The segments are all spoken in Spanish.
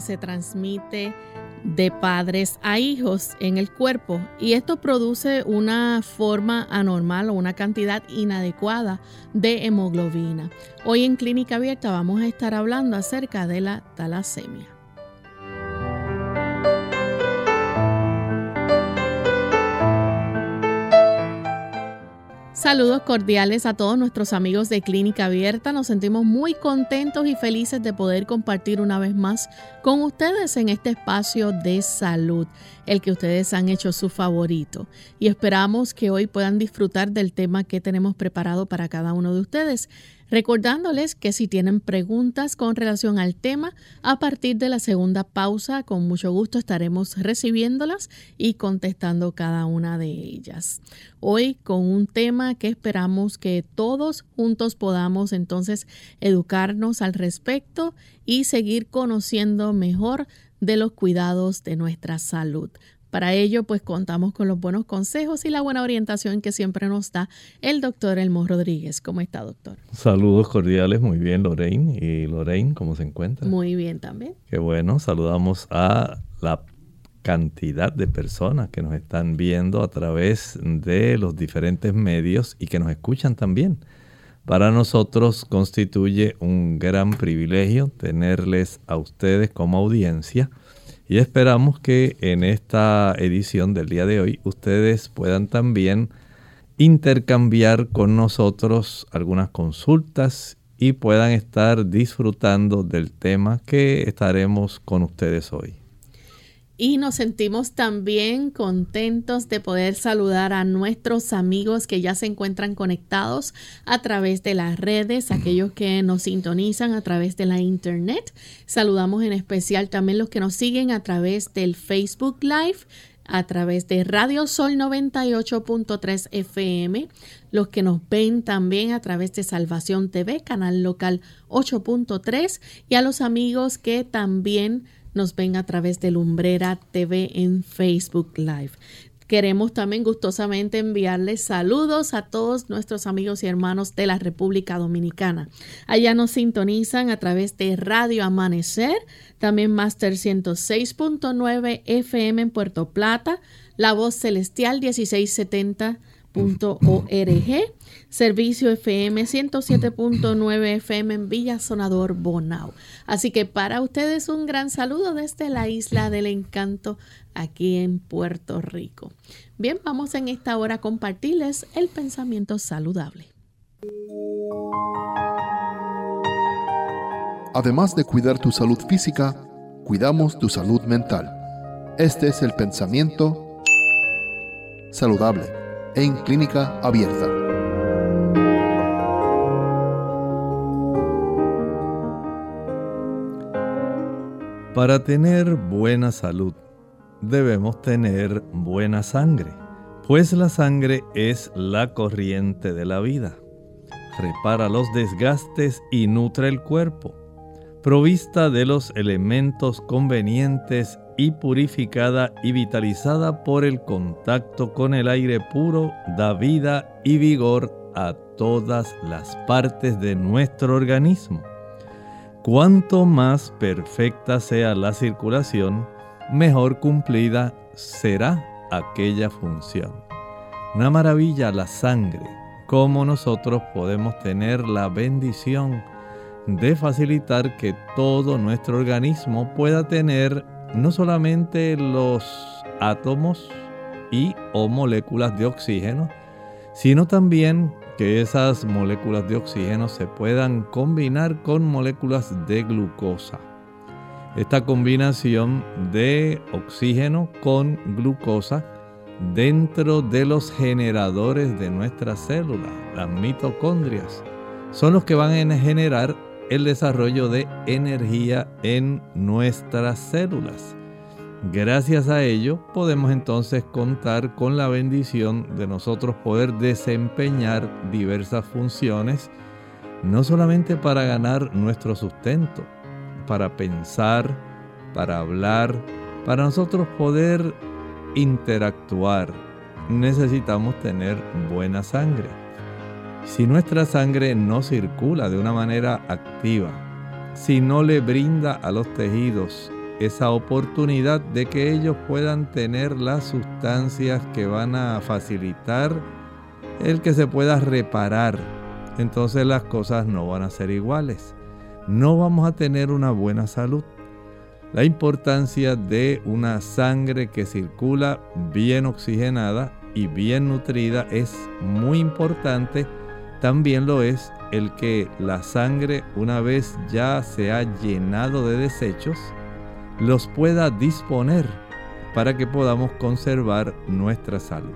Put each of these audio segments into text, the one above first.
Se transmite de padres a hijos en el cuerpo y esto produce una forma anormal o una cantidad inadecuada de hemoglobina. Hoy en Clínica Abierta vamos a estar hablando acerca de la talasemia. Saludos cordiales a todos nuestros amigos de Clínica Abierta. Nos sentimos muy contentos y felices de poder compartir una vez más con ustedes en este espacio de salud, el que ustedes han hecho su favorito. Y esperamos que hoy puedan disfrutar del tema que tenemos preparado para cada uno de ustedes recordándoles que si tienen preguntas con relación al tema, a partir de la segunda pausa, con mucho gusto estaremos recibiéndolas y contestando cada una de ellas. Hoy con un tema que esperamos que todos juntos podamos entonces educarnos al respecto y seguir conociendo mejor de los cuidados de nuestra salud. Para ello, pues contamos con los buenos consejos y la buena orientación que siempre nos da el doctor Elmo Rodríguez. ¿Cómo está, doctor? Saludos cordiales, muy bien, Lorraine. ¿Y Lorraine, cómo se encuentra? Muy bien también. Qué bueno, saludamos a la cantidad de personas que nos están viendo a través de los diferentes medios y que nos escuchan también. Para nosotros constituye un gran privilegio tenerles a ustedes como audiencia y esperamos que en esta edición del día de hoy ustedes puedan también intercambiar con nosotros algunas consultas y puedan estar disfrutando del tema que estaremos con ustedes hoy y nos sentimos también contentos de poder saludar a nuestros amigos que ya se encuentran conectados a través de las redes, aquellos que nos sintonizan a través de la internet. Saludamos en especial también los que nos siguen a través del Facebook Live a través de Radio Sol 98.3 FM, los que nos ven también a través de Salvación TV, canal local 8.3, y a los amigos que también nos ven a través de Lumbrera TV en Facebook Live. Queremos también gustosamente enviarles saludos a todos nuestros amigos y hermanos de la República Dominicana. Allá nos sintonizan a través de Radio Amanecer, también Master 106.9 FM en Puerto Plata, La Voz Celestial 1670 servicio FM 107.9 FM en Villa Sonador Bonao. Así que para ustedes un gran saludo desde la isla del encanto aquí en Puerto Rico. Bien, vamos en esta hora a compartirles el pensamiento saludable. Además de cuidar tu salud física, cuidamos tu salud mental. Este es el pensamiento saludable en clínica abierta. Para tener buena salud debemos tener buena sangre, pues la sangre es la corriente de la vida. Repara los desgastes y nutre el cuerpo, provista de los elementos convenientes y purificada y vitalizada por el contacto con el aire puro, da vida y vigor a todas las partes de nuestro organismo. Cuanto más perfecta sea la circulación, mejor cumplida será aquella función. Una maravilla la sangre, cómo nosotros podemos tener la bendición de facilitar que todo nuestro organismo pueda tener no solamente los átomos y o moléculas de oxígeno, sino también que esas moléculas de oxígeno se puedan combinar con moléculas de glucosa. Esta combinación de oxígeno con glucosa dentro de los generadores de nuestras células, las mitocondrias. Son los que van a generar el desarrollo de energía en nuestras células. Gracias a ello podemos entonces contar con la bendición de nosotros poder desempeñar diversas funciones, no solamente para ganar nuestro sustento, para pensar, para hablar, para nosotros poder interactuar, necesitamos tener buena sangre. Si nuestra sangre no circula de una manera activa, si no le brinda a los tejidos esa oportunidad de que ellos puedan tener las sustancias que van a facilitar el que se pueda reparar, entonces las cosas no van a ser iguales. No vamos a tener una buena salud. La importancia de una sangre que circula bien oxigenada y bien nutrida es muy importante. También lo es el que la sangre, una vez ya se ha llenado de desechos, los pueda disponer para que podamos conservar nuestra salud.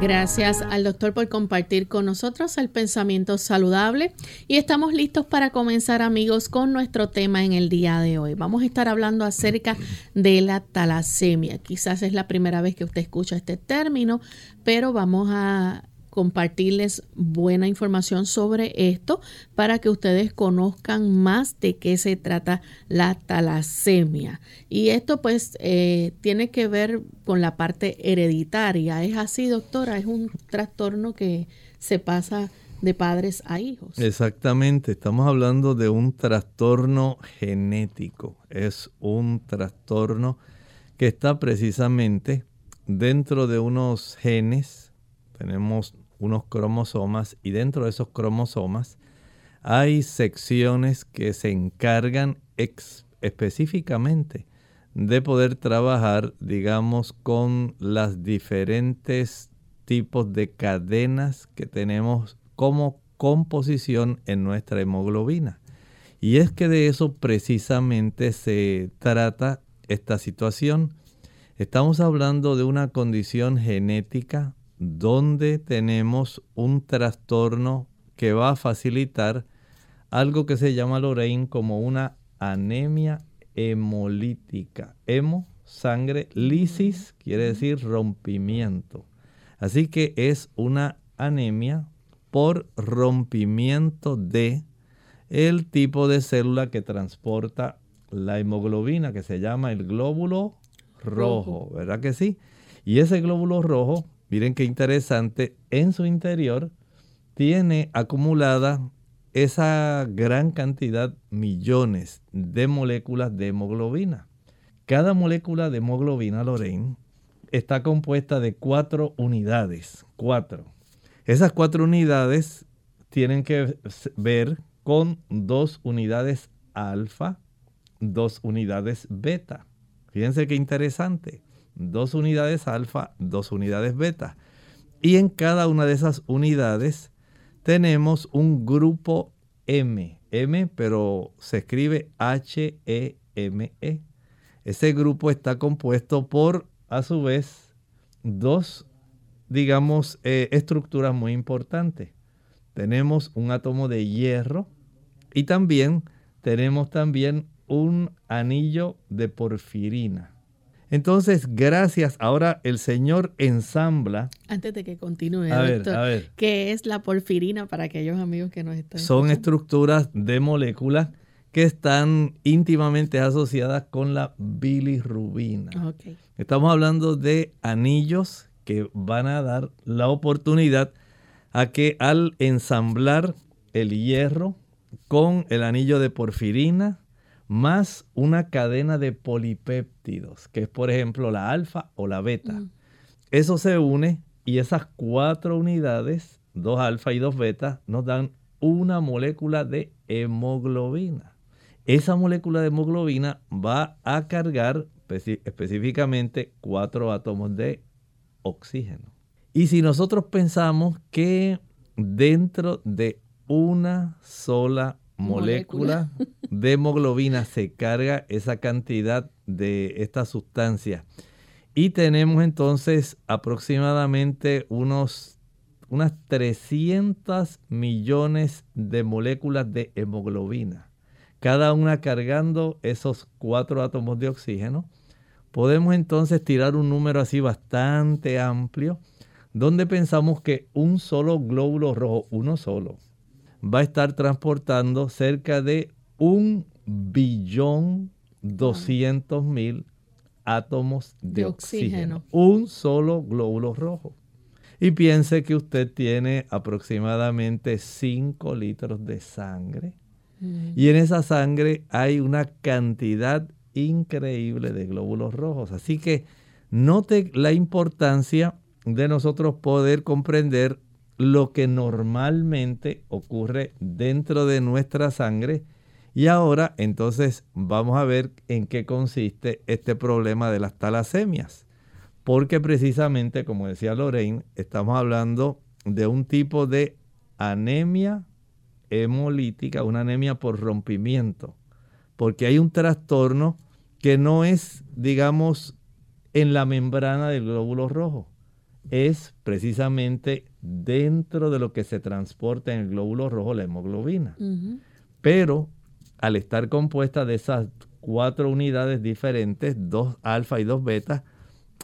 Gracias al doctor por compartir con nosotros el pensamiento saludable y estamos listos para comenzar amigos con nuestro tema en el día de hoy. Vamos a estar hablando acerca de la talasemia. Quizás es la primera vez que usted escucha este término, pero vamos a compartirles buena información sobre esto para que ustedes conozcan más de qué se trata la talasemia. Y esto pues eh, tiene que ver con la parte hereditaria. ¿Es así, doctora? ¿Es un trastorno que se pasa de padres a hijos? Exactamente, estamos hablando de un trastorno genético. Es un trastorno que está precisamente dentro de unos genes. Tenemos unos cromosomas y dentro de esos cromosomas hay secciones que se encargan específicamente de poder trabajar, digamos, con las diferentes tipos de cadenas que tenemos como composición en nuestra hemoglobina. Y es que de eso precisamente se trata esta situación. Estamos hablando de una condición genética donde tenemos un trastorno que va a facilitar algo que se llama Lorraine como una anemia hemolítica. Hemo, sangre, lisis quiere decir rompimiento. Así que es una anemia por rompimiento de el tipo de célula que transporta la hemoglobina, que se llama el glóbulo rojo, ¿verdad que sí? Y ese glóbulo rojo miren qué interesante, en su interior tiene acumulada esa gran cantidad, millones de moléculas de hemoglobina. Cada molécula de hemoglobina, Lorraine, está compuesta de cuatro unidades. Cuatro. Esas cuatro unidades tienen que ver con dos unidades alfa, dos unidades beta. Fíjense qué interesante dos unidades alfa, dos unidades beta. Y en cada una de esas unidades tenemos un grupo M, M, pero se escribe H-E-M-E. -E. Ese grupo está compuesto por, a su vez, dos, digamos, eh, estructuras muy importantes. Tenemos un átomo de hierro y también tenemos también un anillo de porfirina. Entonces, gracias. Ahora el Señor ensambla. Antes de que continúe, doctor, ¿qué es la porfirina para aquellos amigos que nos están Son estructuras de moléculas que están íntimamente asociadas con la bilirrubina. Estamos hablando de anillos que van a dar la oportunidad a que al ensamblar el hierro con el anillo de porfirina, más una cadena de polipéptidos, que es por ejemplo la alfa o la beta. Mm. Eso se une y esas cuatro unidades, dos alfa y dos beta, nos dan una molécula de hemoglobina. Esa molécula de hemoglobina va a cargar específicamente cuatro átomos de oxígeno. Y si nosotros pensamos que dentro de una sola molécula de hemoglobina se carga esa cantidad de esta sustancia Y tenemos entonces aproximadamente unos, unas 300 millones de moléculas de hemoglobina, cada una cargando esos cuatro átomos de oxígeno. Podemos entonces tirar un número así bastante amplio, donde pensamos que un solo glóbulo rojo, uno solo, va a estar transportando cerca de un billón doscientos mil átomos de, oxígeno. Un solo glóbulo rojo. Y piense que usted tiene aproximadamente 5 litros de sangre. Mm. Y en esa sangre hay una cantidad increíble de glóbulos rojos. Así que note la importancia de nosotros poder comprender lo que normalmente ocurre dentro de nuestra sangre y ahora entonces vamos a ver en qué consiste este problema de las talasemias. Porque precisamente, como decía Lorraine, estamos hablando de un tipo de anemia hemolítica, una anemia por rompimiento. Porque hay un trastorno que no es, digamos, en la membrana del glóbulo rojo. Es precisamente dentro de lo que se transporta en el glóbulo rojo la hemoglobina. Pero al estar compuesta de esas cuatro unidades diferentes, dos alfa y dos beta,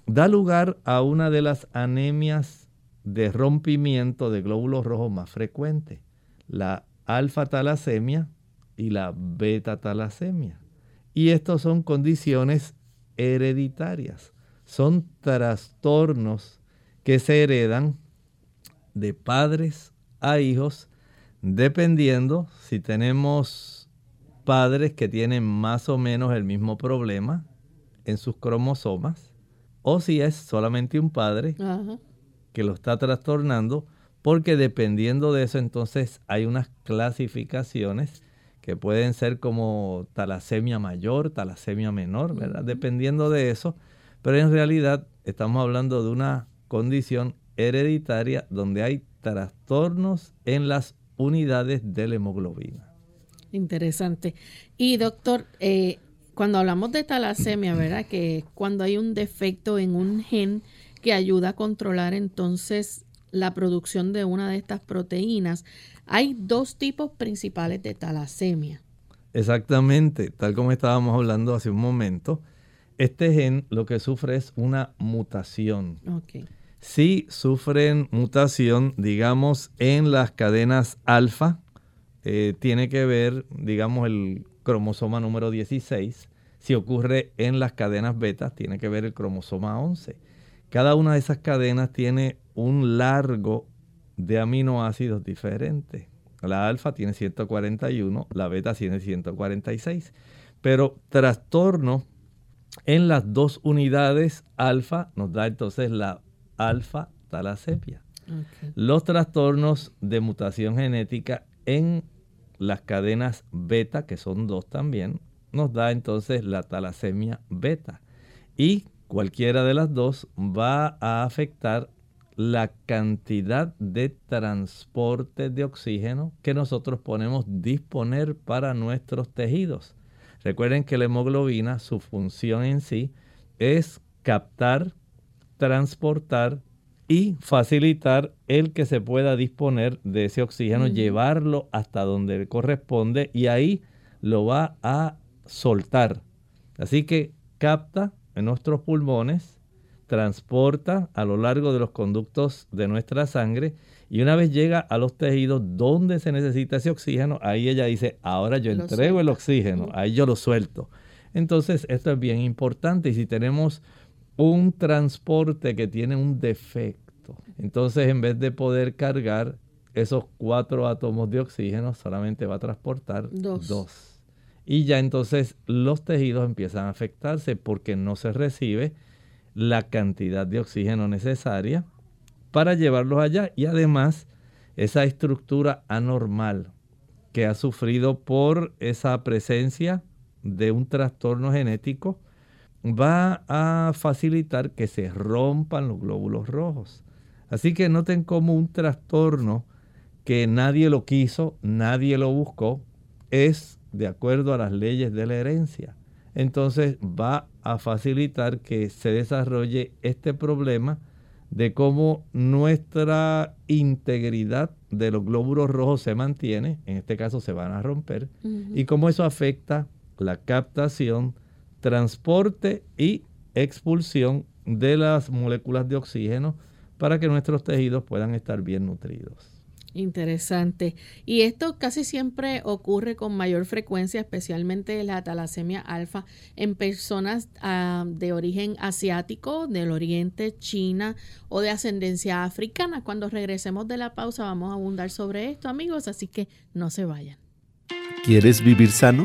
da lugar a una de las anemias de rompimiento de glóbulos rojos más frecuentes, la alfa talasemia y la beta talasemia. Y estos son condiciones hereditarias, son trastornos que se heredan de padres a hijos, dependiendo si tenemos padres que tienen más o menos el mismo problema en sus cromosomas, o si es solamente un padre que lo está trastornando, porque dependiendo de eso entonces hay unas clasificaciones que pueden ser como talasemia mayor, talasemia menor, ¿verdad? Dependiendo de eso, pero en realidad estamos hablando de una condición hereditaria donde hay trastornos en las unidades de la hemoglobina. Interesante. Y doctor, eh, cuando hablamos de talasemia, ¿verdad? Que cuando hay un defecto en un gen que ayuda a controlar entonces la producción de una de estas proteínas, hay dos tipos principales de talasemia. Exactamente, tal como estábamos hablando hace un momento, este gen lo que sufre es una mutación. Okay. Sí sufren mutación, digamos, en las cadenas alfa, eh, tiene que ver, digamos, el cromosoma número 16. Si ocurre en las cadenas beta, tiene que ver el cromosoma 11. Cada una de esas cadenas tiene un largo de aminoácidos diferentes. La alfa tiene 141, la beta tiene 146. Pero trastorno en las dos unidades alfa nos da entonces la alfa talasemia. Los trastornos de mutación genética en las cadenas beta, que son dos también, nos da entonces la talasemia beta. Y cualquiera de las dos va a afectar la cantidad de transporte de oxígeno que nosotros ponemos disponer para nuestros tejidos. Recuerden que la hemoglobina, su función en sí es captar, transportar y facilitar el que se pueda disponer de ese oxígeno, llevarlo hasta donde corresponde y ahí lo va a soltar. Así que capta en nuestros pulmones, transporta a lo largo de los conductos de nuestra sangre y una vez llega a los tejidos donde se necesita ese oxígeno, ahí ella dice, ahora yo entrego el oxígeno, ahí yo lo suelto. Entonces, esto es bien importante y si tenemos un transporte que tiene un defecto, entonces, en vez de poder cargar esos cuatro átomos de oxígeno, solamente va a transportar dos. Y ya entonces los tejidos empiezan a afectarse porque no se recibe la cantidad de oxígeno necesaria para llevarlos allá. Y además, esa estructura anormal que ha sufrido por esa presencia de un trastorno genético va a facilitar que se rompan los glóbulos rojos. Así que noten como un trastorno que nadie lo quiso, nadie lo buscó, es de acuerdo a las leyes de la herencia. entonces va a facilitar que se desarrolle este problema de cómo nuestra integridad de los glóbulos rojos se mantiene, en este caso se van a romper, y cómo eso afecta la captación, transporte y expulsión de las moléculas de oxígeno para que nuestros tejidos puedan estar bien nutridos. Interesante. Y esto casi siempre ocurre con mayor frecuencia, especialmente la talasemia alfa, en personas ah, de origen asiático, del oriente, China o de ascendencia africana. Cuando regresemos de la pausa vamos a abundar sobre esto, amigos, así que no se vayan. ¿Quieres vivir sano?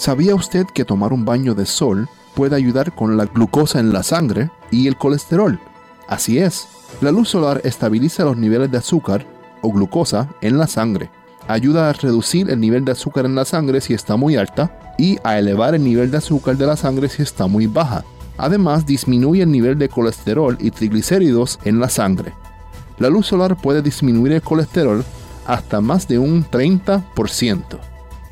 ¿Sabía usted que tomar un baño de sol puede ayudar con la glucosa en la sangre y el colesterol? Así es, la luz solar estabiliza los niveles de azúcar o glucosa en la sangre, ayuda a reducir el nivel de azúcar en la sangre si está muy alta y a elevar el nivel de azúcar de la sangre si está muy baja. Además, disminuye el nivel de colesterol y triglicéridos en la sangre. La luz solar puede disminuir el colesterol hasta más de un 30%.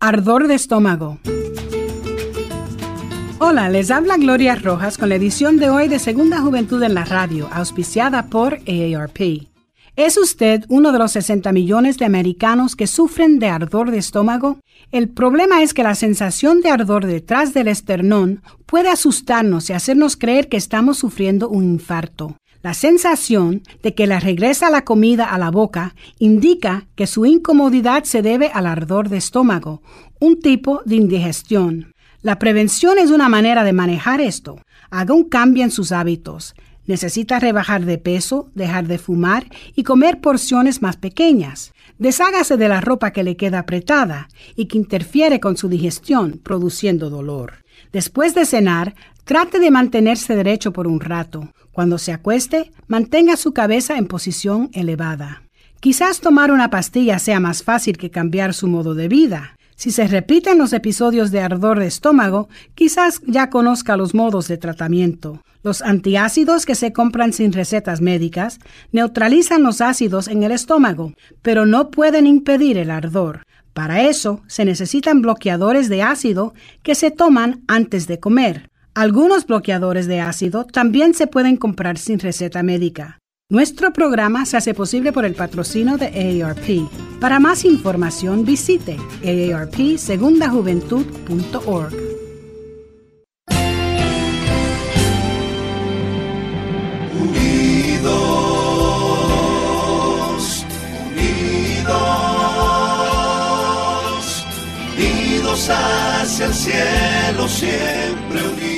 Ardor de estómago. Hola, les habla Gloria Rojas con la edición de hoy de Segunda Juventud en la Radio, auspiciada por AARP. ¿Es usted uno de los 60 millones de americanos que sufren de ardor de estómago? El problema es que la sensación de ardor detrás del esternón puede asustarnos y hacernos creer que estamos sufriendo un infarto. La sensación de que le regresa la comida a la boca indica que su incomodidad se debe al ardor de estómago, un tipo de indigestión. La prevención es una manera de manejar esto. Haga un cambio en sus hábitos. Necesita rebajar de peso, dejar de fumar y comer porciones más pequeñas. Deshágase de la ropa que le queda apretada y que interfiere con su digestión, produciendo dolor. Después de cenar, trate de mantenerse derecho por un rato. Cuando se acueste, mantenga su cabeza en posición elevada. Quizás tomar una pastilla sea más fácil que cambiar su modo de vida. Si se repiten los episodios de ardor de estómago, quizás ya conozca los modos de tratamiento. Los antiácidos que se compran sin recetas médicas neutralizan los ácidos en el estómago, pero no pueden impedir el ardor. Para eso se necesitan bloqueadores de ácido que se toman antes de comer. Algunos bloqueadores de ácido también se pueden comprar sin receta médica. Nuestro programa se hace posible por el patrocino de AARP. Para más información visite aarpsegundajuventud.org. Unidos, unidos, unidos hacia el cielo, siempre unidos.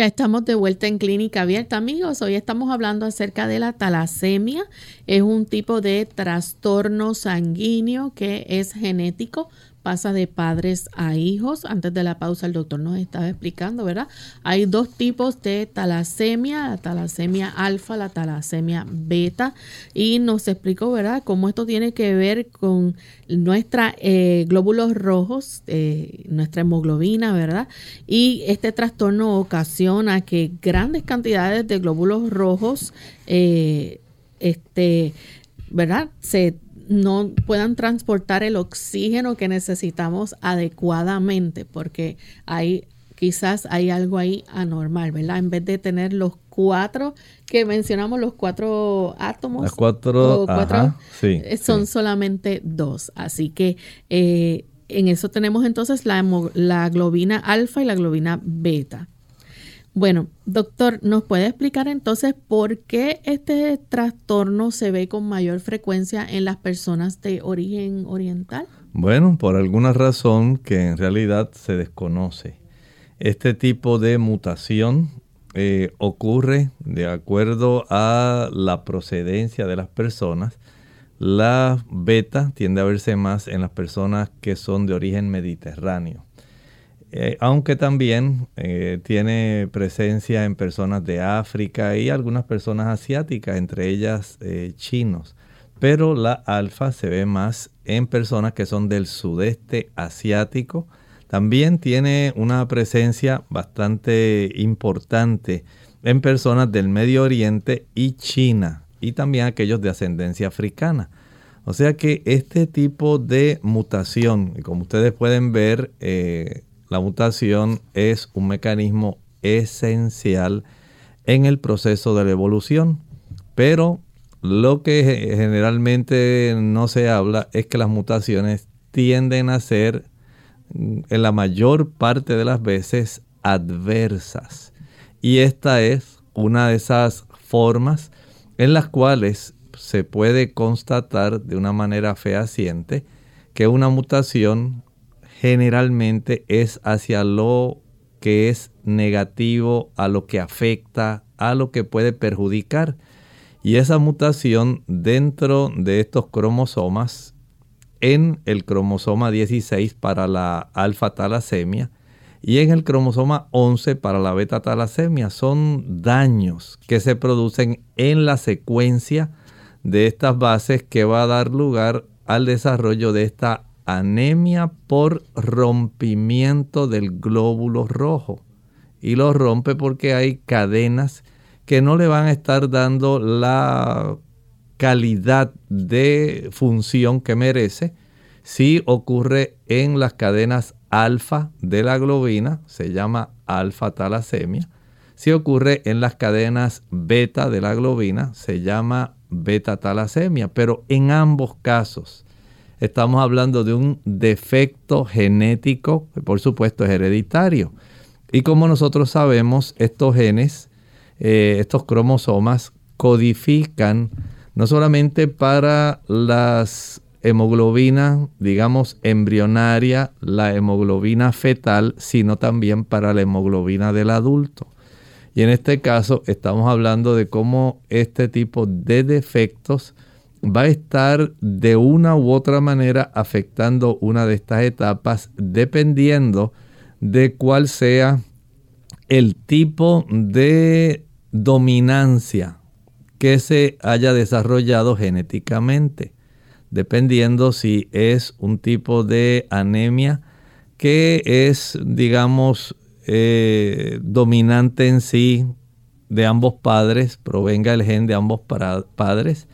Ya estamos de vuelta en Clínica Abierta, amigos. Hoy estamos hablando acerca de la talasemia. Es un tipo de trastorno sanguíneo que es genético, pasa de padres a hijos. Antes de la pausa el doctor nos estaba explicando, ¿verdad? Hay dos tipos de talasemia, la talasemia alfa, la talasemia beta, y nos explicó, ¿verdad?, cómo esto tiene que ver con nuestra eh, glóbulos rojos, eh, nuestra hemoglobina, ¿verdad? Y este trastorno ocasiona que grandes cantidades de glóbulos rojos, eh, este, ¿verdad?, se no puedan transportar el oxígeno que necesitamos adecuadamente, porque hay quizás hay algo ahí anormal, ¿verdad? En vez de tener los cuatro que mencionamos, los cuatro átomos, Las cuatro, sí, eh, son solamente dos. Así que eh, en eso tenemos entonces la, la globina alfa y la globina beta. Bueno, doctor, ¿nos puede explicar entonces por qué este trastorno se ve con mayor frecuencia en las personas de origen oriental? Bueno, por alguna razón que en realidad se desconoce. Este tipo de mutación eh, ocurre de acuerdo a la procedencia de las personas. La beta tiende a verse más en las personas que son de origen mediterráneo. Eh, aunque también eh, tiene presencia en personas de África y algunas personas asiáticas, entre ellas eh, chinos. Pero la alfa se ve más en personas que son del sudeste asiático. También tiene una presencia bastante importante en personas del Medio Oriente y China, y también aquellos de ascendencia africana. O sea que este tipo de mutación, como ustedes pueden ver, la mutación es un mecanismo esencial en el proceso de la evolución, pero lo que generalmente no se habla es que las mutaciones tienden a ser mm, en la mayor parte de las veces adversas. Y esta es una de esas formas en las cuales se puede constatar de una manera fehaciente que una mutación generalmente es hacia lo que es negativo, a lo que afecta, a lo que puede perjudicar. Y esa mutación dentro de estos cromosomas, en el cromosoma 16 para la alfa talasemia y en el cromosoma 11 para la beta talasemia, son daños que se producen en la secuencia de estas bases que va a dar lugar al desarrollo de esta anemia por rompimiento del glóbulo rojo. Y lo rompe porque hay cadenas que no le van a estar dando la calidad de función que merece. Si ocurre en las cadenas alfa de la globina, se llama alfa talasemia. Si ocurre en las cadenas beta de la globina, se llama beta talasemia. Pero en ambos casos, estamos hablando de un defecto genético, que por supuesto es hereditario. Y como nosotros sabemos, estos genes, eh, estos cromosomas, codifican no solamente para las hemoglobinas, digamos, embrionaria, la hemoglobina fetal, sino también para la hemoglobina del adulto. Y en este caso estamos hablando de cómo este tipo de defectos va a estar de una u otra manera afectando una de estas etapas dependiendo de cuál sea el tipo de dominancia que se haya desarrollado genéticamente, dependiendo si es un tipo de anemia que es, digamos, eh, dominante en sí de ambos padres, provenga el gen de ambos padres,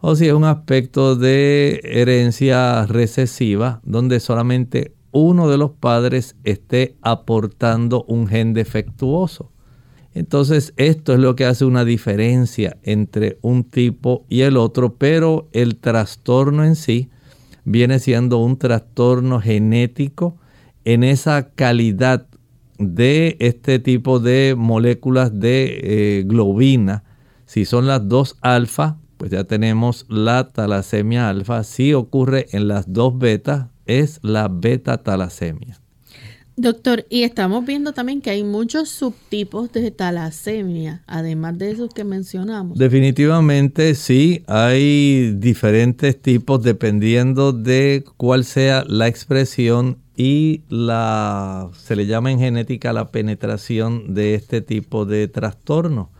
o si es un aspecto de herencia recesiva donde solamente uno de los padres esté aportando un gen defectuoso. Entonces esto es lo que hace una diferencia entre un tipo y el otro, pero el trastorno en sí viene siendo un trastorno genético en esa calidad de este tipo de moléculas de eh, globina. Si son las dos alfa, pues ya tenemos la talasemia alfa. Si ocurre en las dos betas, es la beta talasemia. Doctor, y estamos viendo también que hay muchos subtipos de talasemia, además de esos que mencionamos. Definitivamente sí, hay diferentes tipos dependiendo de cuál sea la expresión y la se le llama en genética la penetración de este tipo de trastorno,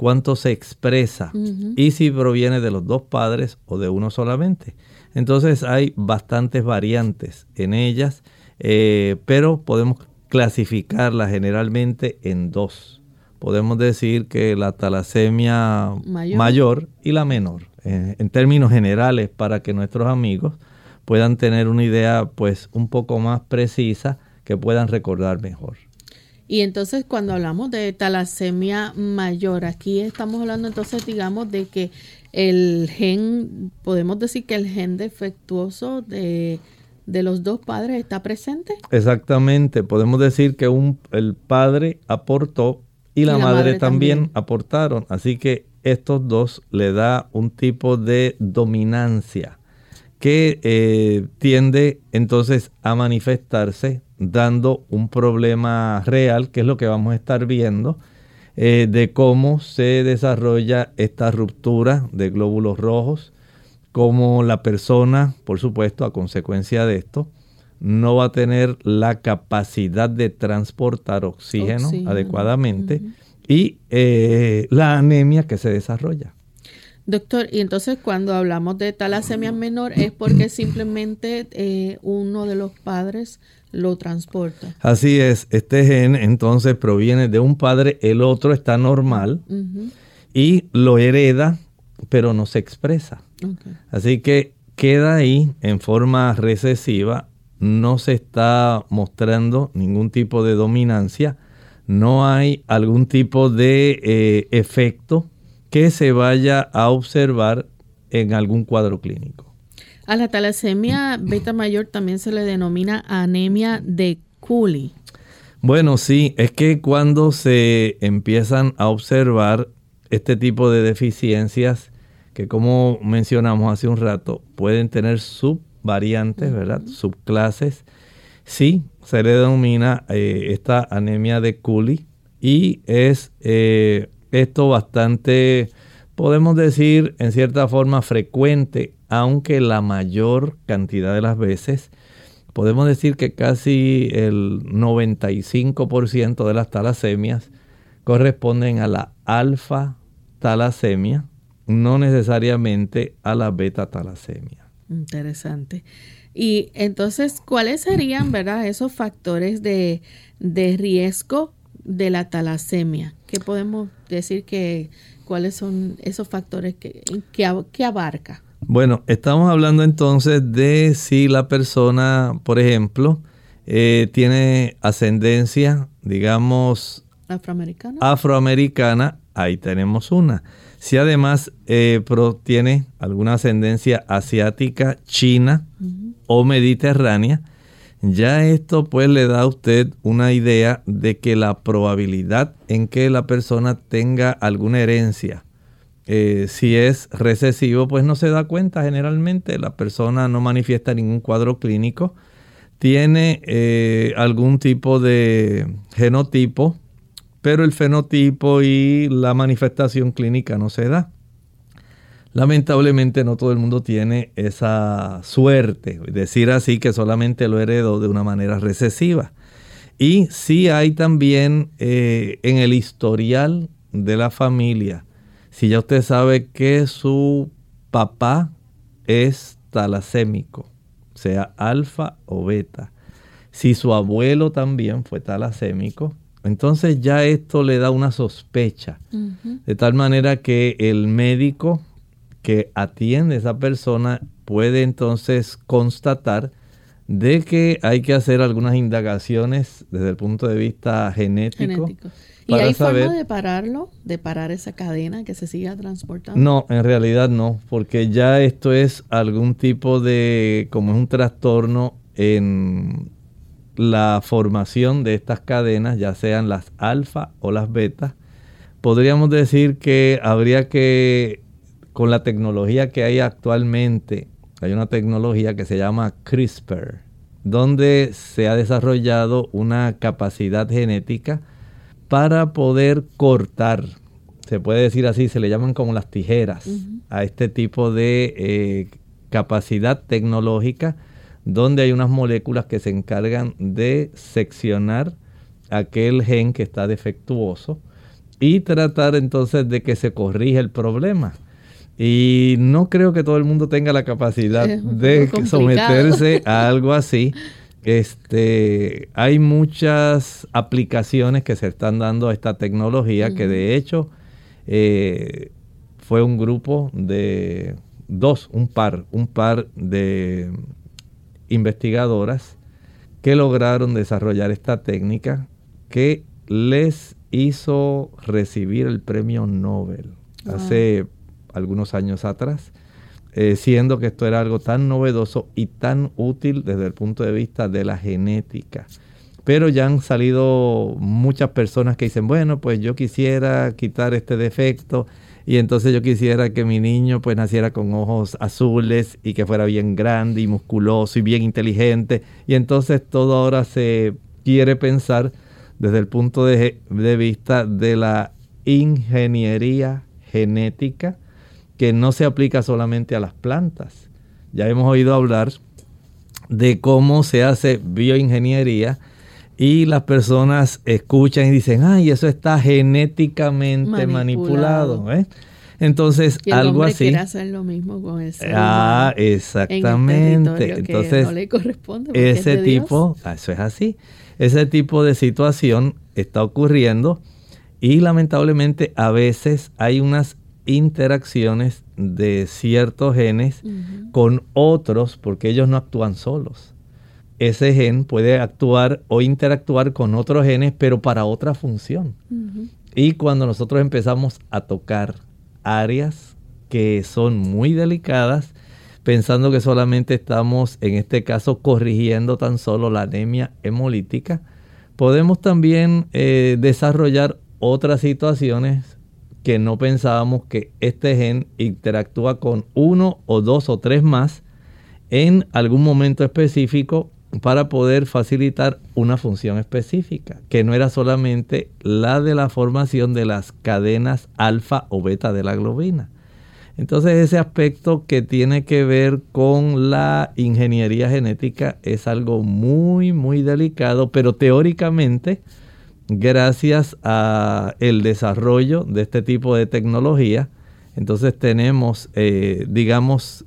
cuánto se expresa y si proviene de los dos padres o de uno solamente. Entonces hay bastantes variantes en ellas eh, pero podemos clasificarla generalmente en dos. Podemos decir que la talasemia mayor, y la menor, eh, en términos generales, para que nuestros amigos puedan tener una idea pues un poco más precisa que puedan recordar mejor. Y entonces cuando hablamos de talasemia mayor, aquí estamos hablando entonces digamos de que el gen, podemos decir que el gen defectuoso de de los dos padres está presente? Exactamente, podemos decir que un, el padre aportó y la, madre, también, aportaron, así que estos dos le da un tipo de dominancia que eh, tiende entonces a manifestarse dando un problema real, que es lo que vamos a estar viendo, eh, de cómo se desarrolla esta ruptura de glóbulos rojos, como la persona, por supuesto, a consecuencia de esto, no va a tener la capacidad de transportar oxígeno, adecuadamente y eh, la anemia que se desarrolla. Doctor, y entonces cuando hablamos de talasemia menor es porque simplemente eh, uno de los padres lo transporta. Así es, este gen entonces proviene de un padre, el otro está normal y lo hereda, pero no se expresa. Así que queda ahí en forma recesiva, no se está mostrando ningún tipo de dominancia, no hay algún tipo de eh, efecto que se vaya a observar en algún cuadro clínico. A la talasemia beta mayor también se le denomina anemia de Cooley. Bueno, sí, es que cuando se empiezan a observar este tipo de deficiencias, que como mencionamos hace un rato, pueden tener subvariantes, ¿verdad? Subclases. Sí, se le denomina eh, esta anemia de Cooley y es eh, esto bastante, podemos decir, en cierta forma frecuente, aunque la mayor cantidad de las veces, podemos decir que casi el 95% de las talasemias corresponden a la alfa talasemia, no necesariamente a la beta-talasemia. Interesante. Y entonces, ¿cuáles serían, verdad, esos factores de, riesgo de la talasemia? ¿Qué podemos decir que cuáles son esos factores que, que, abarca? Bueno, estamos hablando entonces de si la persona, por ejemplo, eh, tiene ascendencia, digamos, afroamericana. Afroamericana, ahí tenemos una. Si además eh, tiene alguna ascendencia asiática, china o mediterránea, ya esto pues le da a usted una idea de que la probabilidad en que la persona tenga alguna herencia, eh, si es recesivo, pues no se da cuenta generalmente, la persona no manifiesta ningún cuadro clínico, tiene eh, algún tipo de genotipo pero el fenotipo y la manifestación clínica no se da. Lamentablemente no todo el mundo tiene esa suerte, decir así que solamente lo heredó de una manera recesiva. Y sí hay también eh, en el historial de la familia, si ya usted sabe que su papá es talasémico, sea alfa o beta, si su abuelo también fue talasémico, entonces ya esto le da una sospecha, de tal manera que el médico que atiende a esa persona puede entonces constatar de que hay que hacer algunas indagaciones desde el punto de vista genético. ¿Y hay forma de pararlo, de parar esa cadena que se siga transportando? No, en realidad no, porque ya esto es algún tipo de, como es un trastorno en la formación de estas cadenas, ya sean las alfa o las beta, podríamos decir que habría que, con la tecnología que hay actualmente, hay una tecnología que se llama CRISPR, donde se ha desarrollado una capacidad genética para poder cortar, se puede decir así, se le llaman como las tijeras, a este tipo de eh, capacidad tecnológica, donde hay unas moléculas que se encargan de seccionar aquel gen que está defectuoso y tratar entonces de que se corrija el problema. Y no creo que todo el mundo tenga la capacidad de someterse a algo así. Este, hay muchas aplicaciones que se están dando a esta tecnología que de hecho eh, fue un grupo de dos, un par, un par de investigadoras que lograron desarrollar esta técnica que les hizo recibir el premio Nobel. Hace algunos años atrás, eh, siendo que esto era algo tan novedoso y tan útil desde el punto de vista de la genética. Pero ya han salido muchas personas que dicen, bueno, pues yo quisiera quitar este defecto y entonces yo quisiera que mi niño pues naciera con ojos azules y que fuera bien grande y musculoso y bien inteligente. Y entonces todo ahora se quiere pensar desde el punto de, de vista de la ingeniería genética que no se aplica solamente a las plantas. Ya hemos oído hablar de cómo se hace bioingeniería y las personas escuchan y dicen, ay, eso está genéticamente manipulado. ¿eh? Entonces, algo así. Quiere hacer lo mismo con el Ah, exactamente. Entonces, no le corresponde ese tipo, ah, eso es así. Ese tipo de situación está ocurriendo y lamentablemente a veces hay unas interacciones de ciertos genes con otros porque ellos no actúan solos. Ese gen puede actuar o interactuar con otros genes pero para otra función. Y cuando nosotros empezamos a tocar áreas que son muy delicadas, pensando que solamente estamos en este caso corrigiendo tan solo la anemia hemolítica, podemos también eh, desarrollar otras situaciones que no pensábamos que este gen interactúa con uno o dos o tres más en algún momento específico para poder facilitar una función específica, que no era solamente la de la formación de las cadenas alfa o beta de la globina. Entonces ese aspecto que tiene que ver con la ingeniería genética es algo muy, muy delicado, pero teóricamente gracias a el desarrollo de este tipo de tecnología, entonces tenemos, eh, digamos,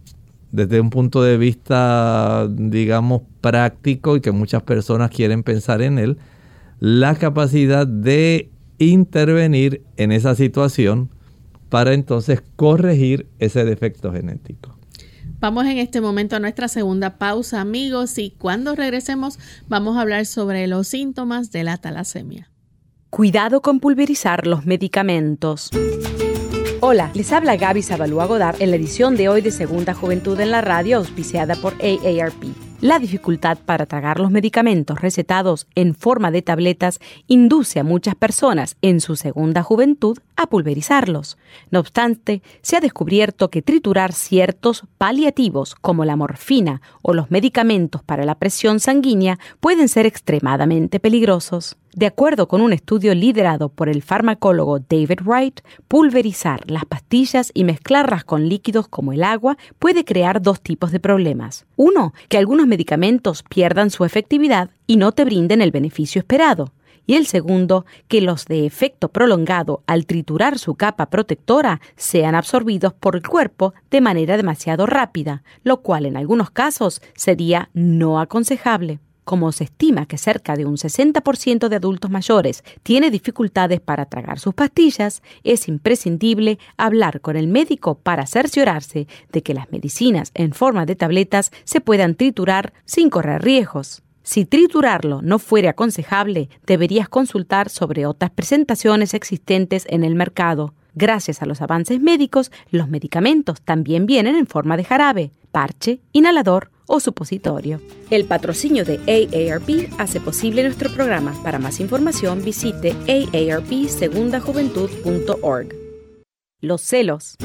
desde un punto de vista, digamos, práctico y que muchas personas quieren pensar en él, la capacidad de intervenir en esa situación para entonces corregir ese defecto genético. Vamos en este momento a nuestra segunda pausa, amigos, y cuando regresemos vamos a hablar sobre los síntomas de la talasemia. Cuidado con pulverizar los medicamentos. Hola, les habla Gaby Zabalúa Godard en la edición de hoy de Segunda Juventud en la Radio, auspiciada por AARP. La dificultad para tragar los medicamentos recetados en forma de tabletas induce a muchas personas en su segunda juventud a pulverizarlos. No obstante, se ha descubierto que triturar ciertos paliativos como la morfina o los medicamentos para la presión sanguínea pueden ser extremadamente peligrosos. De acuerdo con un estudio liderado por el farmacólogo David Wright, pulverizar las pastillas y mezclarlas con líquidos como el agua puede crear dos tipos de problemas. Uno, que algunos medicamentos pierdan su efectividad y no te brinden el beneficio esperado. Y el segundo, que los de efecto prolongado al triturar su capa protectora sean absorbidos por el cuerpo de manera demasiado rápida, lo cual en algunos casos sería no aconsejable. Como se estima que cerca de un 60% de adultos mayores tiene dificultades para tragar sus pastillas, es imprescindible hablar con el médico para cerciorarse de que las medicinas en forma de tabletas se puedan triturar sin correr riesgos. Si triturarlo no fuere aconsejable, deberías consultar sobre otras presentaciones existentes en el mercado. Gracias a los avances médicos, los medicamentos también vienen en forma de jarabe, parche, inhalador o supositorio. El patrocinio de AARP hace posible nuestro programa. Para más información visite aarpsegundajuventud.org. Los celos.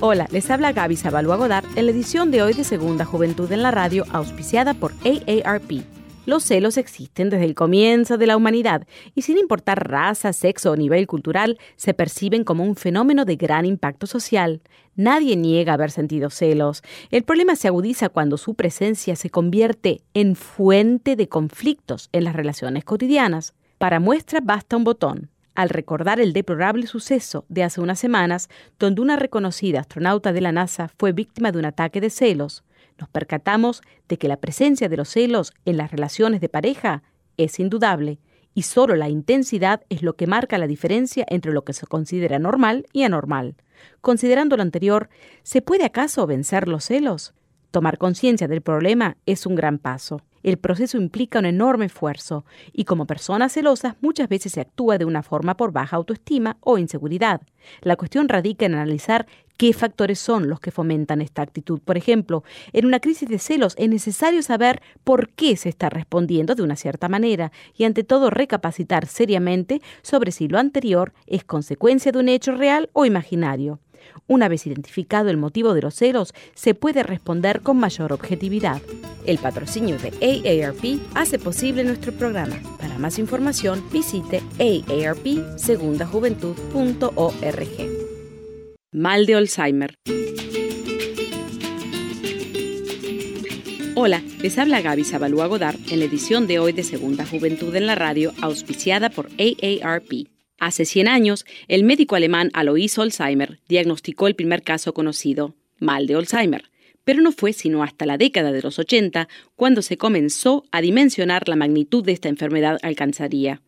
Hola, les habla Gaby Zabalúa Godard en la edición de hoy de Segunda Juventud en la Radio, auspiciada por AARP. Los celos existen desde el comienzo de la humanidad y sin importar raza, sexo o nivel cultural, se perciben como un fenómeno de gran impacto social. Nadie niega haber sentido celos. El problema se agudiza cuando su presencia se convierte en fuente de conflictos en las relaciones cotidianas. Para muestra basta un botón al recordar el deplorable suceso de hace unas semanas donde una reconocida astronauta de la NASA fue víctima de un ataque de celos, nos percatamos de que la presencia de los celos en las relaciones de pareja es indudable y solo la intensidad es lo que marca la diferencia entre lo que se considera normal y anormal. Considerando lo anterior, ¿se puede acaso vencer los celos? Tomar conciencia del problema es un gran paso. El proceso implica un enorme esfuerzo y como personas celosas muchas veces se actúa de una forma por baja autoestima o inseguridad. La cuestión radica en analizar qué factores son los que fomentan esta actitud. Por ejemplo, en una crisis de celos es necesario saber por qué se está respondiendo de una cierta manera y ante todo recapacitar seriamente sobre si lo anterior es consecuencia de un hecho real o imaginario. Una vez identificado el motivo de los celos, se puede responder con mayor objetividad. El patrocinio de AARP hace posible nuestro programa. Para más información, visite aarpsegundajuventud.org. Mal de Alzheimer. Hola, les habla Gaby Zabalúa Godard en la edición de hoy de Segunda Juventud en la Radio, auspiciada por AARP. Hace 100 años, el médico alemán Alois Alzheimer diagnosticó el primer caso conocido, mal de Alzheimer, pero no fue sino hasta la década de los 80 cuando se comenzó a dimensionar la magnitud de esta enfermedad alcanzaría.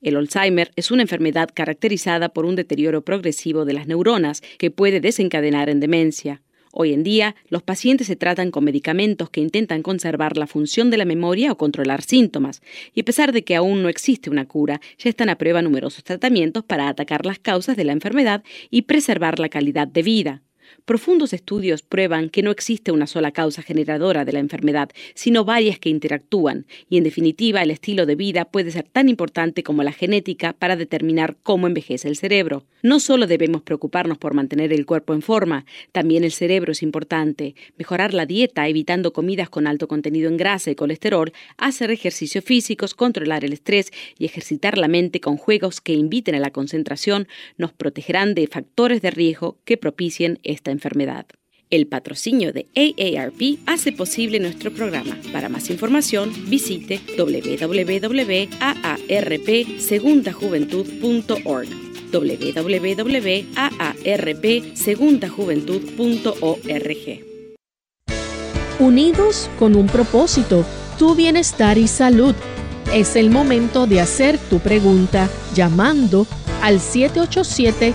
El Alzheimer es una enfermedad caracterizada por un deterioro progresivo de las neuronas que puede desencadenar en demencia. Hoy en día, los pacientes se tratan con medicamentos que intentan conservar la función de la memoria o controlar síntomas, y a pesar de que aún no existe una cura, ya están a prueba numerosos tratamientos para atacar las causas de la enfermedad y preservar la calidad de vida. Profundos estudios prueban que no existe una sola causa generadora de la enfermedad, sino varias que interactúan, y en definitiva el estilo de vida puede ser tan importante como la genética para determinar cómo envejece el cerebro. No solo debemos preocuparnos por mantener el cuerpo en forma, también el cerebro es importante. Mejorar la dieta evitando comidas con alto contenido en grasa y colesterol, hacer ejercicios físicos, controlar el estrés y ejercitar la mente con juegos que inviten a la concentración nos protegerán de factores de riesgo que propicien enfermedad. El patrocinio de AARP hace posible nuestro programa. Para más información, visite www.aarpsegundajuventud.org www.aarpsegundajuventud.org Unidos con un propósito, tu bienestar y salud. Es el momento de hacer tu pregunta llamando al 787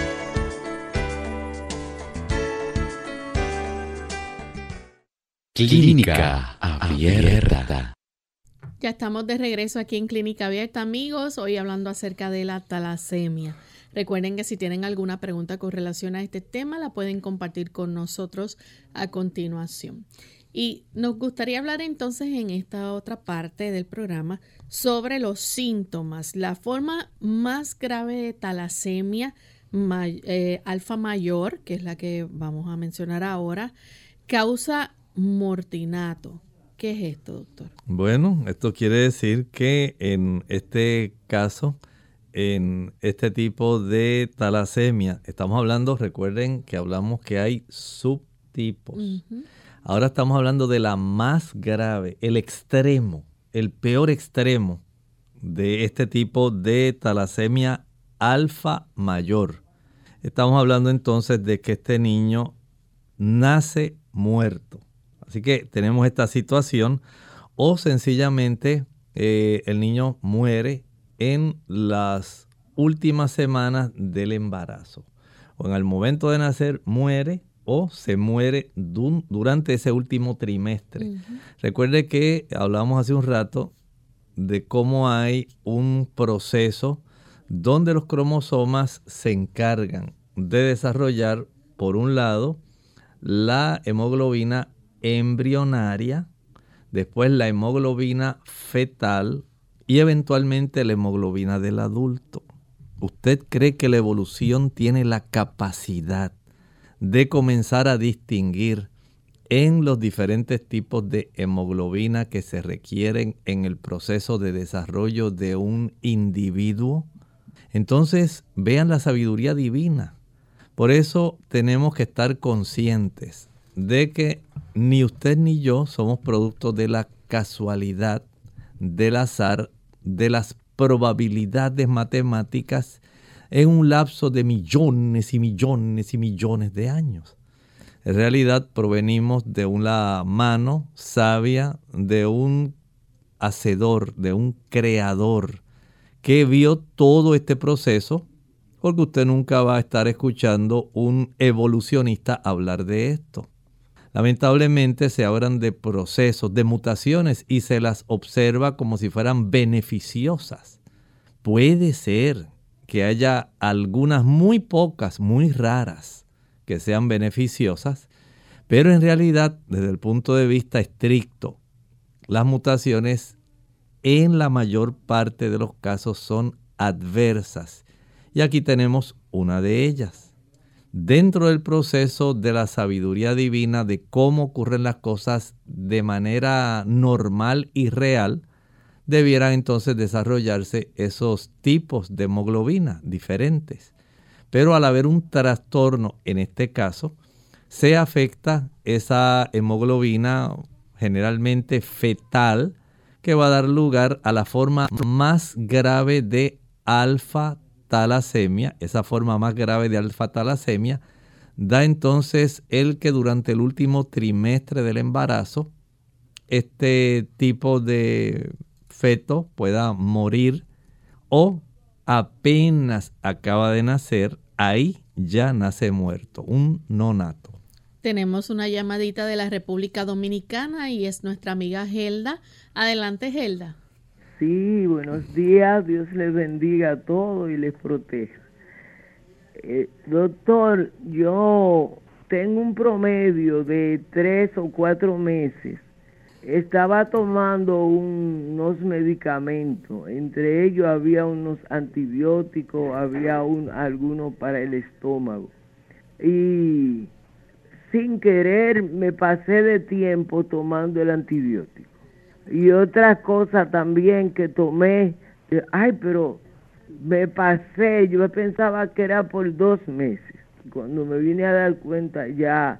Clínica Abierta. Ya estamos de regreso aquí en Clínica Abierta, amigos, hoy hablando acerca de la talasemia. Recuerden que si tienen alguna pregunta con relación a este tema, la pueden compartir con nosotros a continuación. Y nos gustaría hablar entonces en esta otra parte del programa sobre los síntomas. La forma más grave de talasemia eh, alfa mayor, que es la que vamos a mencionar ahora, causa mortinato. ¿Qué es esto, doctor? Bueno, esto quiere decir que en este caso, en este tipo de talasemia, estamos hablando, recuerden que hablamos que hay subtipos. Ahora estamos hablando de la más grave, el extremo, el peor extremo de este tipo de talasemia alfa mayor. Estamos hablando entonces de que este niño nace muerto. Así que tenemos esta situación o sencillamente eh, el niño muere en las últimas semanas del embarazo. O en el momento de nacer muere o se muere durante ese último trimestre. Recuerde que hablamos hace un rato de cómo hay un proceso donde los cromosomas se encargan de desarrollar, por un lado, la hemoglobina embrionaria, después la hemoglobina fetal y eventualmente la hemoglobina del adulto. ¿Usted cree que la evolución tiene la capacidad de comenzar a distinguir en los diferentes tipos de hemoglobina que se requieren en el proceso de desarrollo de un individuo? Entonces, vean la sabiduría divina. Por eso tenemos que estar conscientes de que ni usted ni yo somos productos de la casualidad, del azar, de las probabilidades matemáticas en un lapso de millones y millones y millones de años. En realidad provenimos de una mano sabia, de un hacedor, de un creador, que vio todo este proceso, porque usted nunca va a estar escuchando un evolucionista hablar de esto. Lamentablemente se hablan de procesos, de mutaciones y se las observa como si fueran beneficiosas. Puede ser que haya algunas muy pocas, muy raras, que sean beneficiosas, pero en realidad desde el punto de vista estricto, las mutaciones en la mayor parte de los casos son adversas. Y aquí tenemos una de ellas. Dentro del proceso de la sabiduría divina de cómo ocurren las cosas de manera normal y real, debieran entonces desarrollarse esos tipos de hemoglobina diferentes. Pero al haber un trastorno en este caso, se afecta esa hemoglobina generalmente fetal que va a dar lugar a la forma más grave de alfa talasemia, esa forma más grave de alfa talasemia, da entonces el que durante el último trimestre del embarazo este tipo de feto pueda morir o apenas acaba de nacer, ahí ya nace muerto, un nonato. Tenemos una llamadita de la República Dominicana y es nuestra amiga Gelda. Adelante, Gelda. Sí, buenos días. Dios les bendiga a todos y les proteja. Eh, doctor, yo tengo un promedio de tres o cuatro meses. Estaba tomando unos medicamentos, entre ellos había unos antibióticos, había un, algunos para el estómago. Y sin querer me pasé de tiempo tomando el antibiótico. Y otra cosa también que tomé, ay, pero me pasé, yo pensaba que era por dos meses. Cuando me vine a dar cuenta ya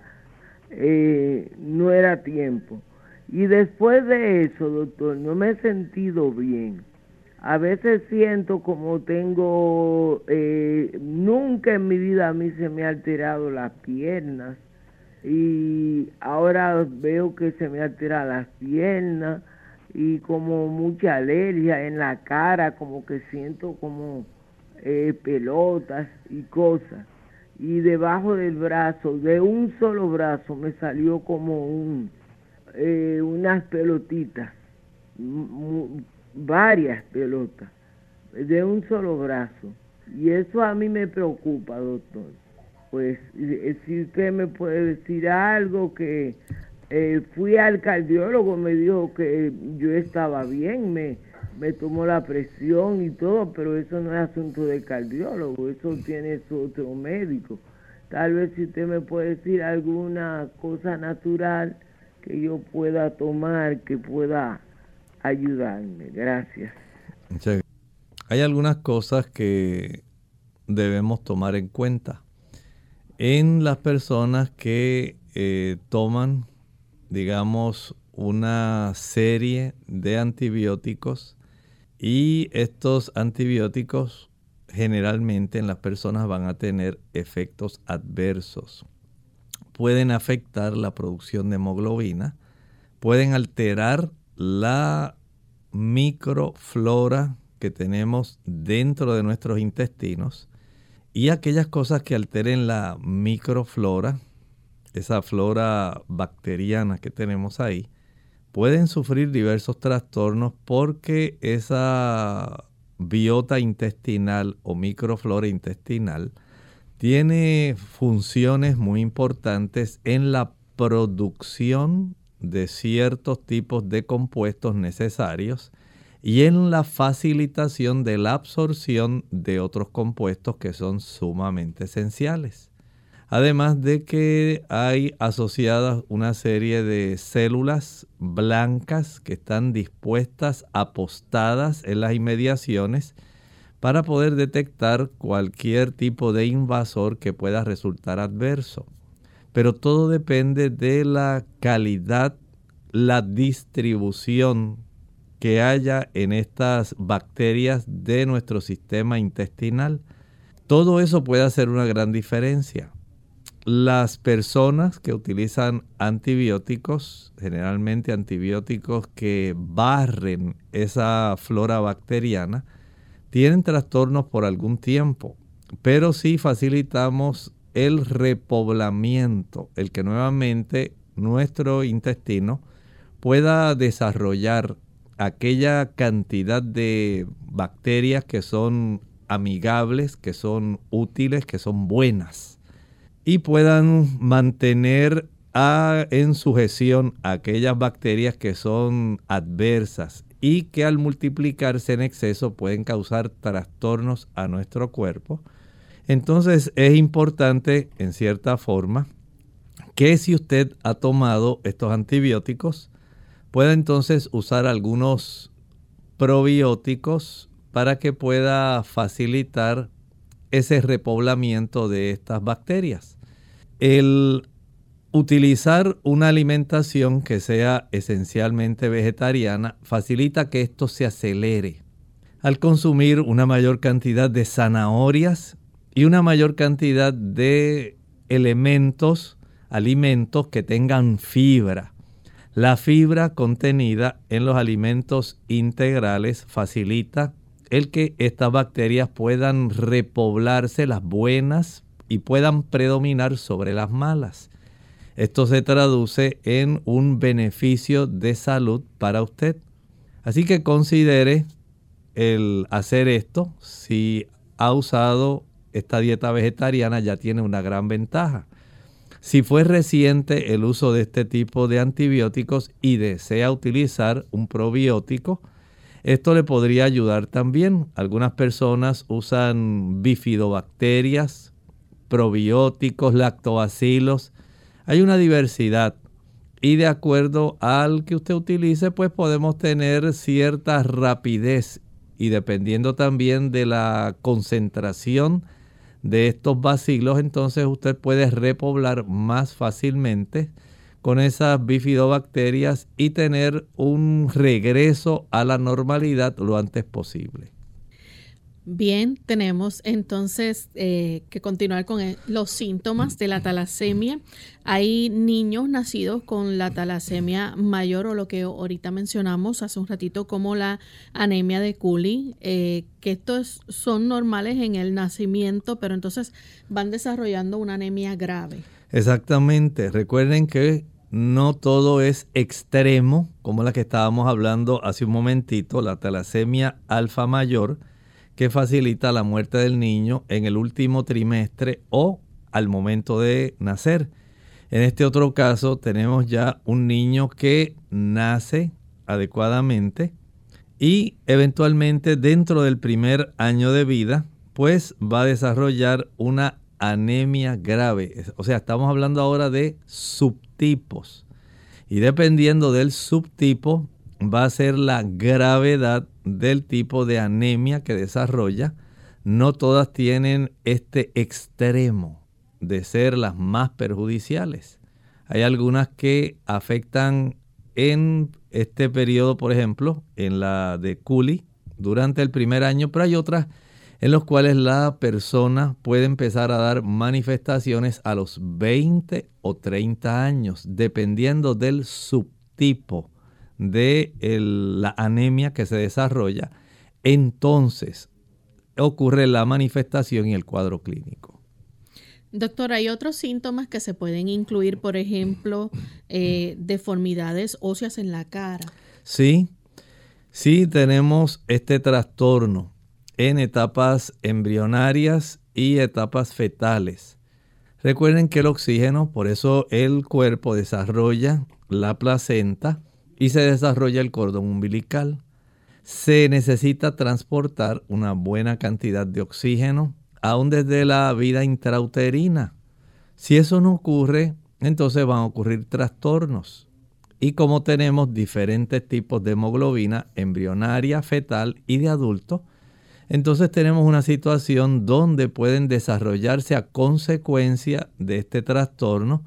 eh, no era tiempo. Y después de eso, doctor, no me he sentido bien. A veces siento como tengo, eh, nunca en mi vida a mí se me ha alterado las piernas y ahora veo que se me alteran las piernas y como mucha alergia en la cara, como que siento como eh, pelotas y cosas. Y debajo del brazo, de un solo brazo, me salió como un, eh, unas pelotitas, varias pelotas, de un solo brazo. Y eso a mí me preocupa, doctor. Pues eh, si usted me puede decir algo que eh, fui al cardiólogo, me dijo que yo estaba bien, me, me tomó la presión y todo, pero eso no es asunto del cardiólogo, eso tiene su otro médico. Tal vez si usted me puede decir alguna cosa natural que yo pueda tomar, que pueda ayudarme. Gracias. Hay algunas cosas que debemos tomar en cuenta en las personas que eh, toman, digamos, una serie de antibióticos y estos antibióticos generalmente en las personas van a tener efectos adversos. Pueden afectar la producción de hemoglobina, pueden alterar la microflora que tenemos dentro de nuestros intestinos y aquellas cosas que alteren la microflora esa flora bacteriana que tenemos ahí, pueden sufrir diversos trastornos porque esa biota intestinal o microflora intestinal tiene funciones muy importantes en la producción de ciertos tipos de compuestos necesarios y en la facilitación de la absorción de otros compuestos que son sumamente esenciales. Además de que hay asociadas una serie de células blancas que están dispuestas, apostadas en las inmediaciones para poder detectar cualquier tipo de invasor que pueda resultar adverso. Pero todo depende de la calidad, la distribución que haya en estas bacterias de nuestro sistema intestinal. Todo eso puede hacer una gran diferencia las personas que utilizan antibióticos, generalmente antibióticos que barren esa flora bacteriana, tienen trastornos por algún tiempo, pero sí facilitamos el repoblamiento, el que nuevamente nuestro intestino pueda desarrollar aquella cantidad de bacterias que son amigables, que son útiles, que son buenas y puedan mantener en sujeción aquellas bacterias que son adversas y que al multiplicarse en exceso pueden causar trastornos a nuestro cuerpo. Entonces es importante, en cierta forma, que si usted ha tomado estos antibióticos, pueda entonces usar algunos probióticos para que pueda facilitar ese repoblamiento de estas bacterias. El utilizar una alimentación que sea esencialmente vegetariana facilita que esto se acelere. Al consumir una mayor cantidad de zanahorias y una mayor cantidad de elementos, alimentos que tengan fibra. La fibra contenida en los alimentos integrales facilita el que estas bacterias puedan repoblarse, las buenas, y puedan predominar sobre las malas. Esto se traduce en un beneficio de salud para usted. Así que considere el hacer esto. Si ha usado esta dieta vegetariana ya tiene una gran ventaja. Si fue reciente el uso de este tipo de antibióticos y desea utilizar un probiótico, esto le podría ayudar también. Algunas personas usan bifidobacterias, probióticos, lactobacilos. Hay una diversidad y de acuerdo al que usted utilice, pues podemos tener cierta rapidez y dependiendo también de la concentración de estos bacilos, entonces usted puede repoblar más fácilmente con esas bifidobacterias y tener un regreso a la normalidad lo antes posible. Bien, tenemos entonces eh, que continuar con los síntomas de la talasemia. Hay niños nacidos con la talasemia mayor o lo que ahorita mencionamos hace un ratito como la anemia de Cooley, eh, que estos son normales en el nacimiento, pero entonces van desarrollando una anemia grave. Exactamente. Recuerden que no todo es extremo, como la que estábamos hablando hace un momentito, la talasemia alfa mayor, que facilita la muerte del niño en el último trimestre o al momento de nacer. En este otro caso tenemos ya un niño que nace adecuadamente y eventualmente dentro del primer año de vida pues va a desarrollar una anemia grave. O sea, estamos hablando ahora de subtipos. Y dependiendo del subtipo, va a ser la gravedad del tipo de anemia que desarrolla. No todas tienen este extremo de ser las más perjudiciales. Hay algunas que afectan en este periodo, por ejemplo, en la de Culi durante el primer año, pero hay otras en los cuales la persona puede empezar a dar manifestaciones a los 20 o 30 años, dependiendo del subtipo de la anemia que se desarrolla. Entonces ocurre la manifestación y el cuadro clínico. Doctor, ¿hay otros síntomas que se pueden incluir, por ejemplo, eh, deformidades óseas en la cara? Sí, sí tenemos este trastorno en etapas embrionarias y etapas fetales. Recuerden que el oxígeno, por eso el cuerpo desarrolla la placenta y se desarrolla el cordón umbilical. Se necesita transportar una buena cantidad de oxígeno, aún desde la vida intrauterina. Si eso no ocurre, entonces van a ocurrir trastornos. Y como tenemos diferentes tipos de hemoglobina embrionaria, fetal y de adulto, entonces tenemos una situación donde pueden desarrollarse a consecuencia de este trastorno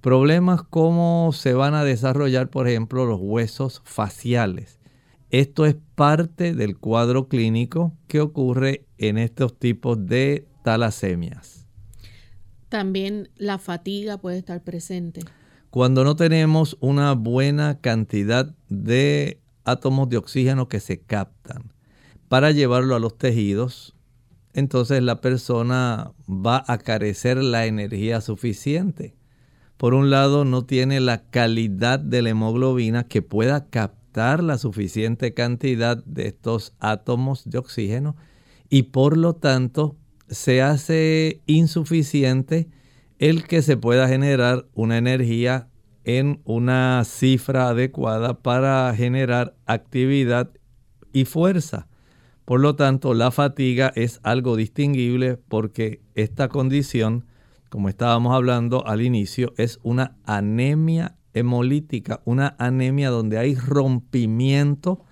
problemas como se van a desarrollar, por ejemplo, los huesos faciales. Esto es parte del cuadro clínico que ocurre en estos tipos de talasemias. También la fatiga puede estar presente. Cuando no tenemos una buena cantidad de átomos de oxígeno que se captan para llevarlo a los tejidos, entonces la persona va a carecer la energía suficiente. Por un lado, no tiene la calidad de la hemoglobina que pueda captar la suficiente cantidad de estos átomos de oxígeno y por lo tanto se hace insuficiente el que se pueda generar una energía en una cifra adecuada para generar actividad y fuerza. Por lo tanto, la fatiga es algo distinguible porque esta condición, como estábamos hablando al inicio, es una anemia hemolítica, una anemia donde hay rompimiento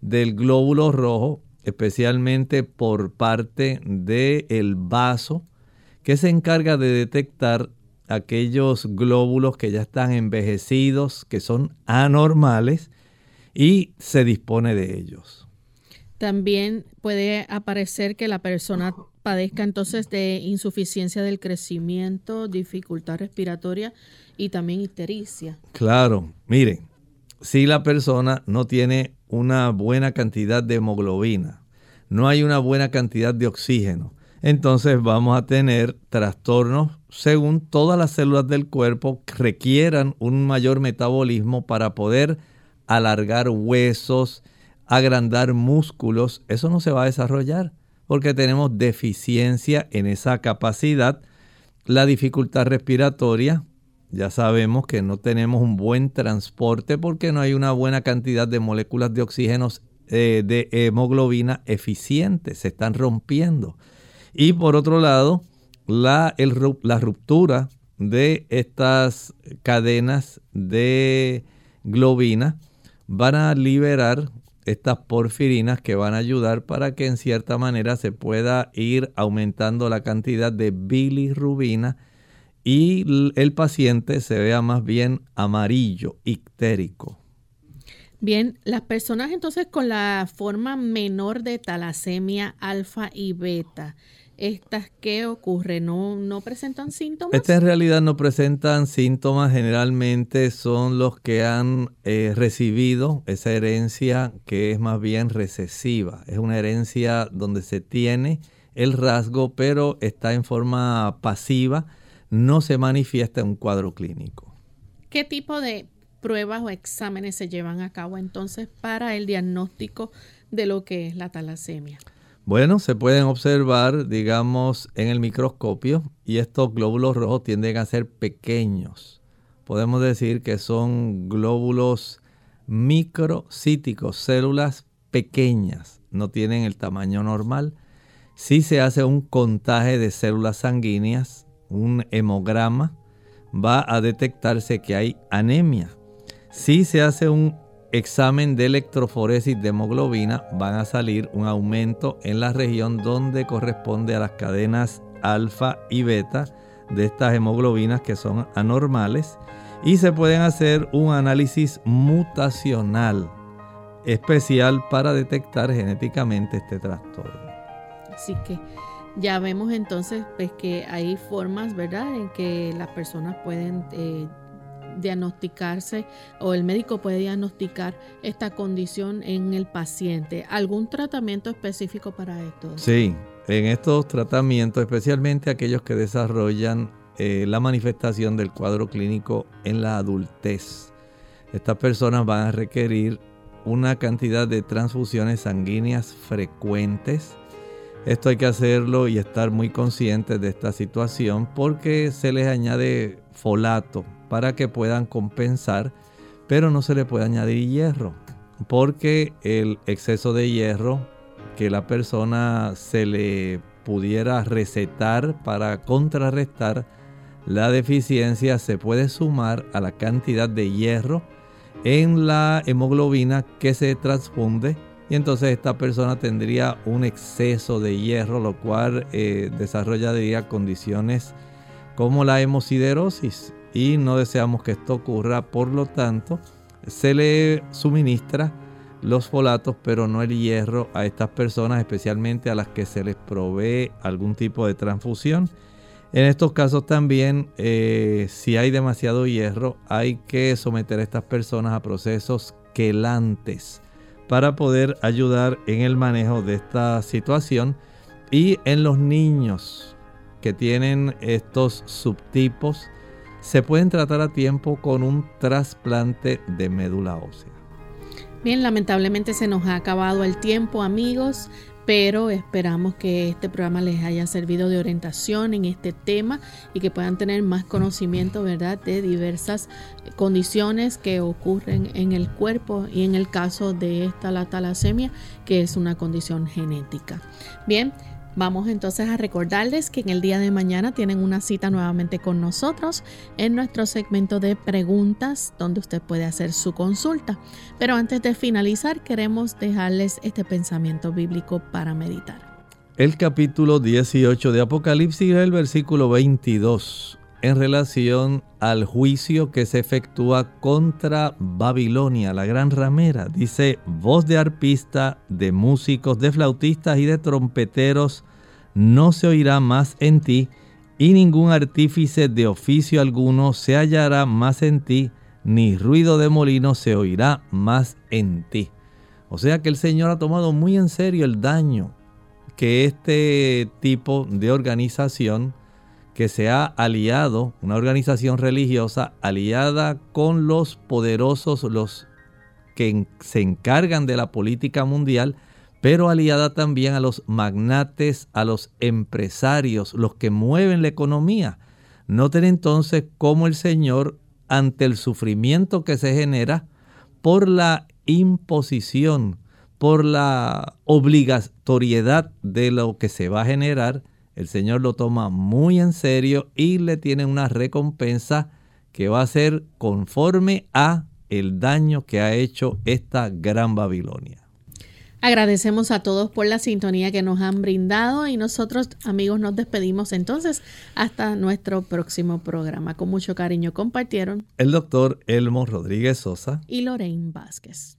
del glóbulo rojo, especialmente por parte del vaso, que se encarga de detectar aquellos glóbulos que ya están envejecidos, que son anormales, y se dispone de ellos. También puede aparecer que la persona padezca entonces de insuficiencia del crecimiento, dificultad respiratoria y también ictericia. Claro, mire, si la persona no tiene una buena cantidad de hemoglobina, no hay una buena cantidad de oxígeno, entonces vamos a tener trastornos según todas las células del cuerpo requieran un mayor metabolismo para poder alargar huesos, agrandar músculos, eso no se va a desarrollar porque tenemos deficiencia en esa capacidad. La dificultad respiratoria, ya sabemos que no tenemos un buen transporte porque no hay una buena cantidad de moléculas de oxígeno eh, de hemoglobina eficientes, se están rompiendo. Y por otro lado, la, la ruptura de estas cadenas de globina van a liberar estas porfirinas que van a ayudar para que en cierta manera se pueda ir aumentando la cantidad de bilirrubina y el paciente se vea más bien amarillo, ictérico. Bien, las personas entonces con la forma menor de talasemia alfa y beta, estas qué ocurre? ¿No, ¿No presentan síntomas? Estas en realidad no presentan síntomas, generalmente son los que han eh, recibido esa herencia que es más bien recesiva. Es una herencia donde se tiene el rasgo, pero está en forma pasiva, no se manifiesta en un cuadro clínico. ¿Qué tipo de pruebas o exámenes se llevan a cabo entonces para el diagnóstico de lo que es la talasemia? Bueno, se pueden observar, digamos, en el microscopio y estos glóbulos rojos tienden a ser pequeños. Podemos decir que son glóbulos microcíticos, células pequeñas, no tienen el tamaño normal. Si se hace un contaje de células sanguíneas, un hemograma, va a detectarse que hay anemia. Si se hace un examen de electroforesis de hemoglobina van a salir un aumento en la región donde corresponde a las cadenas alfa y beta de estas hemoglobinas que son anormales y se pueden hacer un análisis mutacional especial para detectar genéticamente este trastorno. Así que ya vemos entonces pues, que hay formas, ¿verdad?, en que las personas pueden eh, diagnosticarse o el médico puede diagnosticar esta condición en el paciente. ¿Algún tratamiento específico para esto? Sí, en estos tratamientos, especialmente aquellos que desarrollan eh, la manifestación del cuadro clínico en la adultez. Estas personas van a requerir una cantidad de transfusiones sanguíneas frecuentes. Esto hay que hacerlo y estar muy conscientes de esta situación porque se les añade folato para que puedan compensar, pero no se le puede añadir hierro porque el exceso de hierro que la persona se le pudiera recetar para contrarrestar la deficiencia se puede sumar a la cantidad de hierro en la hemoglobina que se transfunde y entonces esta persona tendría un exceso de hierro lo cual eh, desarrollaría condiciones como la hemosiderosis y no deseamos que esto ocurra por lo tanto se le suministra los folatos, pero no el hierro a estas personas, especialmente a las que se les provee algún tipo de transfusión. En estos casos también, eh, si hay demasiado hierro, hay que someter a estas personas a procesos quelantes para poder ayudar en el manejo de esta situación. Y en los niños que tienen estos subtipos, se pueden tratar a tiempo con un trasplante de médula ósea. Bien, lamentablemente se nos ha acabado el tiempo, amigos, pero esperamos que este programa les haya servido de orientación en este tema y que puedan tener más conocimiento, ¿verdad?, de diversas condiciones que ocurren en el cuerpo y en el caso de esta la talasemia, que es una condición genética. Bien, Vamos entonces a recordarles que en el día de mañana tienen una cita nuevamente con nosotros en nuestro segmento de preguntas donde usted puede hacer su consulta. Pero antes de finalizar queremos dejarles este pensamiento bíblico para meditar. El capítulo 18 de Apocalipsis, el versículo 22, en relación al juicio que se efectúa contra Babilonia, la gran ramera. Dice, voz de arpista, de músicos, de flautistas y de trompeteros no se oirá más en ti, y ningún artífice de oficio alguno se hallará más en ti, ni ruido de molino se oirá más en ti. O sea que el Señor ha tomado muy en serio el daño que este tipo de organización que se ha aliado, una organización religiosa aliada con los poderosos, los que se encargan de la política mundial, pero aliada también a los magnates, a los empresarios, los que mueven la economía. Noten entonces cómo el Señor, ante el sufrimiento que se genera por la imposición, por la obligatoriedad de lo que se va a generar, el Señor lo toma muy en serio y le tiene una recompensa que va a ser conforme a el daño que ha hecho esta gran Babilonia. Agradecemos a todos por la sintonía que nos han brindado y nosotros amigos nos despedimos entonces hasta nuestro próximo programa. Con mucho cariño compartieron el doctor Elmo Rodríguez Sosa y Lorraine Vázquez.